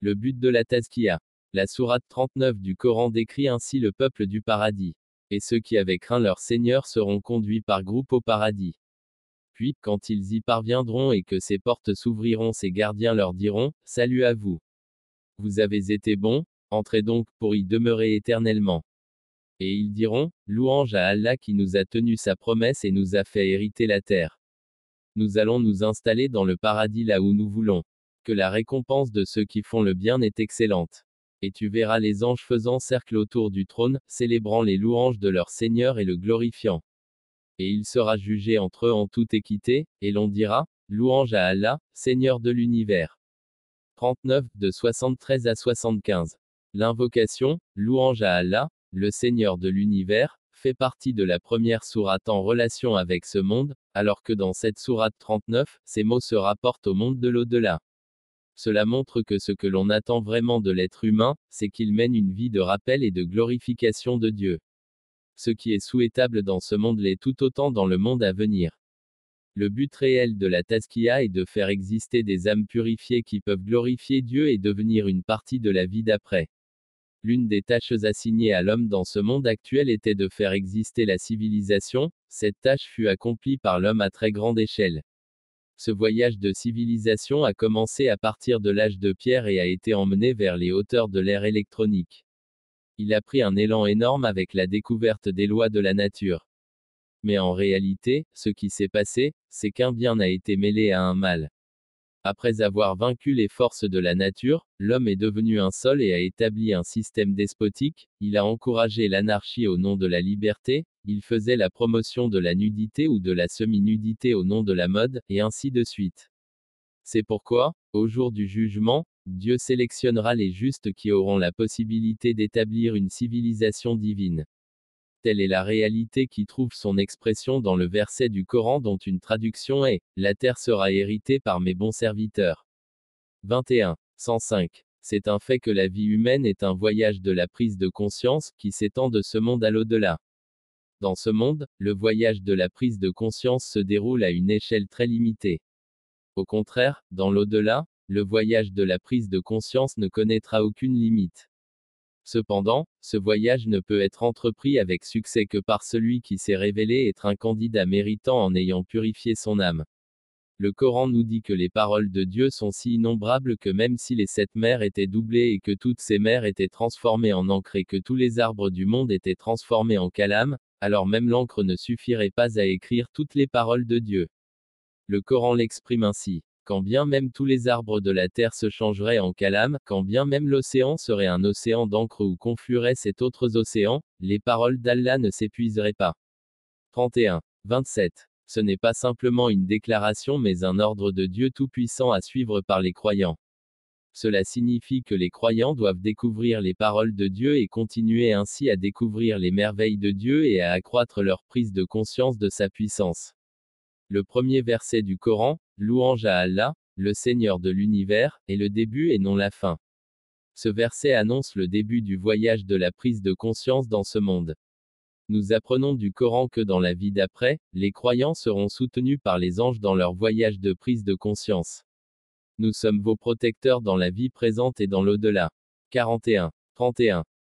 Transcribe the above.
Le but de la Tazkiya. La sourate 39 du Coran décrit ainsi le peuple du paradis. Et ceux qui avaient craint leur Seigneur seront conduits par groupe au paradis. Puis, quand ils y parviendront et que ces portes s'ouvriront, ces gardiens leur diront, Salut à vous. Vous avez été bons, entrez donc, pour y demeurer éternellement. Et ils diront, Louange à Allah qui nous a tenu sa promesse et nous a fait hériter la terre. Nous allons nous installer dans le paradis là où nous voulons. La récompense de ceux qui font le bien est excellente. Et tu verras les anges faisant cercle autour du trône, célébrant les louanges de leur Seigneur et le glorifiant. Et il sera jugé entre eux en toute équité, et l'on dira, Louange à Allah, Seigneur de l'univers. 39, de 73 à 75. L'invocation, Louange à Allah, le Seigneur de l'univers, fait partie de la première sourate en relation avec ce monde, alors que dans cette sourate 39, ces mots se rapportent au monde de l'au-delà. Cela montre que ce que l'on attend vraiment de l'être humain, c'est qu'il mène une vie de rappel et de glorification de Dieu. Ce qui est souhaitable dans ce monde l'est tout autant dans le monde à venir. Le but réel de la Tazkiya est de faire exister des âmes purifiées qui peuvent glorifier Dieu et devenir une partie de la vie d'après. L'une des tâches assignées à l'homme dans ce monde actuel était de faire exister la civilisation, cette tâche fut accomplie par l'homme à très grande échelle. Ce voyage de civilisation a commencé à partir de l'âge de pierre et a été emmené vers les hauteurs de l'ère électronique. Il a pris un élan énorme avec la découverte des lois de la nature. Mais en réalité, ce qui s'est passé, c'est qu'un bien a été mêlé à un mal. Après avoir vaincu les forces de la nature, l'homme est devenu un seul et a établi un système despotique, il a encouragé l'anarchie au nom de la liberté, il faisait la promotion de la nudité ou de la semi-nudité au nom de la mode, et ainsi de suite. C'est pourquoi, au jour du jugement, Dieu sélectionnera les justes qui auront la possibilité d'établir une civilisation divine. Telle est la réalité qui trouve son expression dans le verset du Coran dont une traduction est La terre sera héritée par mes bons serviteurs. 21. 105. C'est un fait que la vie humaine est un voyage de la prise de conscience qui s'étend de ce monde à l'au-delà. Dans ce monde, le voyage de la prise de conscience se déroule à une échelle très limitée. Au contraire, dans l'au-delà, le voyage de la prise de conscience ne connaîtra aucune limite. Cependant, ce voyage ne peut être entrepris avec succès que par celui qui s'est révélé être un candidat méritant en ayant purifié son âme. Le Coran nous dit que les paroles de Dieu sont si innombrables que même si les sept mers étaient doublées et que toutes ces mers étaient transformées en encre et que tous les arbres du monde étaient transformés en calame, alors même l'encre ne suffirait pas à écrire toutes les paroles de Dieu. Le Coran l'exprime ainsi quand bien même tous les arbres de la terre se changeraient en calame, quand bien même l'océan serait un océan d'encre où conflueraient sept autres océans, les paroles d'Allah ne s'épuiseraient pas. 31. 27. Ce n'est pas simplement une déclaration mais un ordre de Dieu Tout-Puissant à suivre par les croyants. Cela signifie que les croyants doivent découvrir les paroles de Dieu et continuer ainsi à découvrir les merveilles de Dieu et à accroître leur prise de conscience de sa puissance. Le premier verset du Coran, Louange à Allah, le Seigneur de l'univers, est le début et non la fin. Ce verset annonce le début du voyage de la prise de conscience dans ce monde. Nous apprenons du Coran que dans la vie d'après, les croyants seront soutenus par les anges dans leur voyage de prise de conscience. Nous sommes vos protecteurs dans la vie présente et dans l'au-delà. 41. 31.